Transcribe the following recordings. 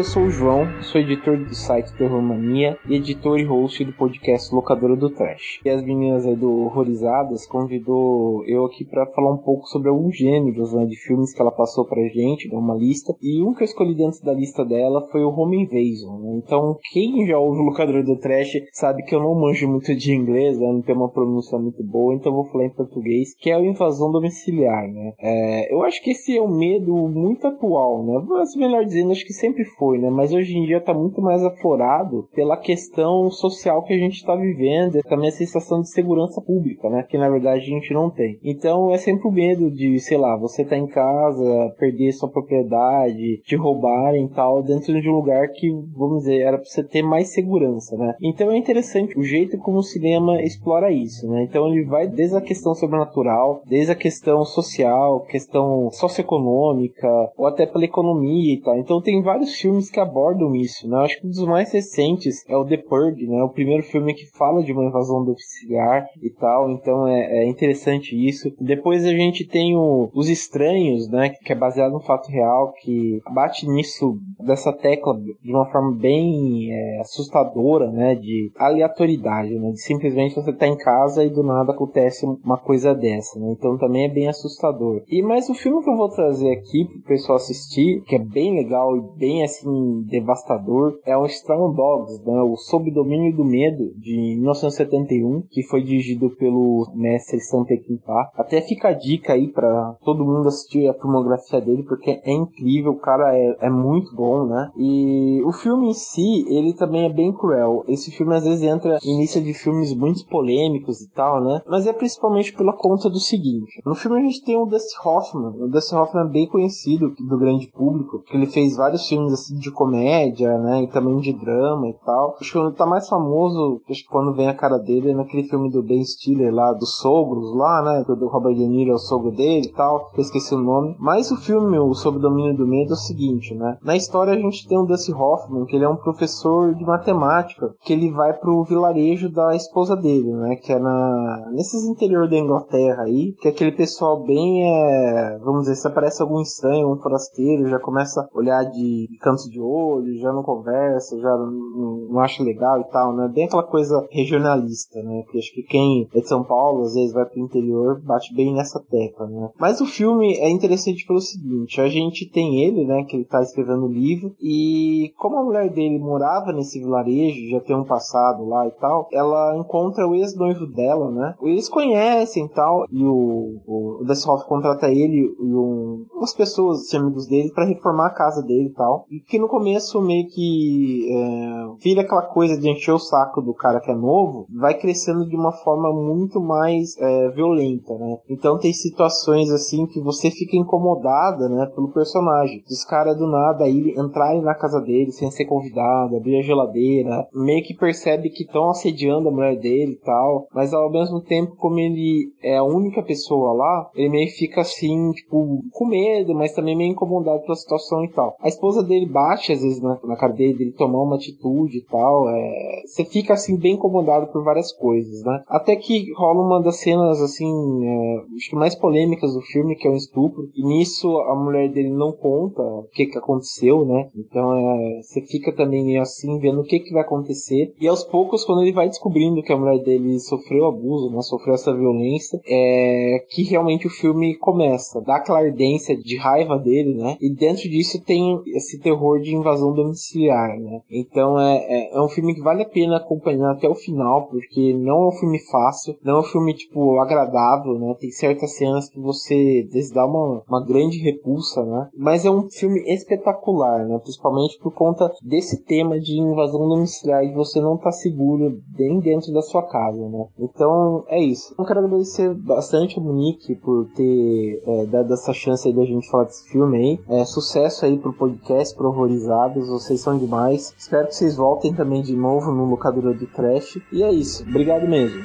Eu sou o João, sou editor do site Terror Mania e editor e host do podcast Locadora do Trash. E as meninas aí do Horrorizadas convidou eu aqui para falar um pouco sobre alguns gêneros né, de filmes que ela passou pra gente, uma lista. E um que eu escolhi dentro da lista dela foi o Home Invasion. Né? Então, quem já ouve o Locadora do Trash sabe que eu não manjo muito de inglês, né? não tenho uma pronúncia muito boa, então vou falar em português, que é a invasão domiciliar. Né? É, eu acho que esse é um medo muito atual, né? Mas melhor dizendo, acho que sempre foi foi, né? Mas hoje em dia está muito mais aflorado pela questão social que a gente está vivendo também a sensação de segurança pública, né? Que na verdade a gente não tem. Então é sempre o medo de, sei lá, você tá em casa, perder sua propriedade, te roubarem e tal, dentro de um lugar que, vamos dizer, era para você ter mais segurança, né? Então é interessante o jeito como o cinema explora isso, né? Então ele vai desde a questão sobrenatural, desde a questão social, questão socioeconômica, ou até pela economia e tal. Então tem vários filmes filmes que abordam isso, né? Eu acho que um dos mais recentes é o The Purge, né? O primeiro filme que fala de uma invasão domiciliar e tal, então é, é interessante isso. Depois a gente tem o, Os Estranhos, né? Que é baseado no fato real, que bate nisso, dessa tecla de uma forma bem é, assustadora, né? De aleatoriedade, né? De simplesmente você tá em casa e do nada acontece uma coisa dessa, né? Então também é bem assustador. E mais o filme que eu vou trazer aqui pro pessoal assistir, que é bem legal e bem assim devastador é o Strong Dogs, né, o Sob Domínio do Medo de 1971, que foi dirigido pelo mestre Sam Peckinpah. Até fica a dica aí para todo mundo assistir a filmografia dele porque é incrível, o cara é, é muito bom, né? E o filme em si, ele também é bem cruel. Esse filme às vezes entra em lista de filmes muito polêmicos e tal, né? Mas é principalmente pela conta do seguinte. No filme a gente tem o Dusty Hoffman. O Dusty Hoffman é bem conhecido do grande público, que ele fez vários filmes assim de comédia, né? E também de drama e tal. Acho que ele tá mais famoso, acho que quando vem a cara dele é naquele filme do Ben Stiller lá, dos sogros lá, né? Do Robert De Niro é o sogro dele e tal. Eu esqueci o nome. Mas o filme, o Sob Domínio do Medo, é o seguinte, né? Na história a gente tem o Dusty Hoffman, que ele é um professor de matemática, que ele vai pro vilarejo da esposa dele, né? Que é na... nesses interior da Inglaterra aí, que é aquele pessoal bem, é... vamos dizer, se aparece algum estranho, um forasteiro, já começa a olhar de cantos de olho, já não conversa, já não, não acha legal e tal, né? Bem aquela coisa regionalista, né? Que acho que quem é de São Paulo, às vezes vai pro interior, bate bem nessa tecla, né? Mas o filme é interessante pelo seguinte, a gente tem ele, né, que ele tá escrevendo o livro, e como a mulher dele morava nesse vilarejo, já tem um passado lá e tal, ela encontra o ex-noivo dela, né? Eles conhecem e tal, e o, o, Dustin contrata ele e um, umas pessoas, amigos dele, para reformar a casa dele e tal. E que no começo meio que é, vira aquela coisa de encher o saco do cara que é novo, vai crescendo de uma forma muito mais é, violenta, né? Então tem situações assim que você fica incomodada, né, pelo personagem. Os caras do nada aí entrarem na casa dele sem ser convidado, abrir a geladeira, meio que percebe que estão assediando a mulher dele e tal, mas ao mesmo tempo, como ele é a única pessoa lá, ele meio fica assim, tipo, com medo, mas também meio incomodado pela situação e tal. A esposa dele bate às vezes na, na cara dele, tomar uma atitude e tal. É, você fica assim bem incomodado por várias coisas, né? Até que rola uma das cenas assim, é, acho que mais polêmicas do filme, que é um estupro. E nisso a mulher dele não conta o que que aconteceu, né? Então é, você fica também meio assim vendo o que que vai acontecer. E aos poucos, quando ele vai descobrindo que a mulher dele sofreu abuso, né? Sofreu essa violência, é que realmente o filme começa. Dá aquela ardência de raiva dele, né? E dentro disso tem esse terror de invasão domiciliar, né? Então é, é, é, um filme que vale a pena acompanhar até o final, porque não é um filme fácil, não é um filme, tipo, agradável, né? Tem certas cenas que você dá uma, uma grande repulsa, né? Mas é um filme espetacular, né? Principalmente por conta desse tema de invasão domiciliar e você não tá seguro bem dentro da sua casa, né? Então é isso. Eu quero agradecer bastante a Monique por ter é, dado essa chance aí da gente falar desse filme aí. É, sucesso aí pro podcast pro Horrorizados, vocês são demais. Espero que vocês voltem também de novo no Locadora do Trash. E é isso, obrigado mesmo.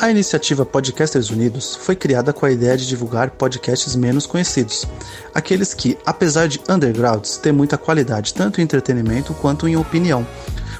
A iniciativa Podcasters Unidos foi criada com a ideia de divulgar podcasts menos conhecidos, aqueles que, apesar de undergrounds, têm muita qualidade tanto em entretenimento quanto em opinião.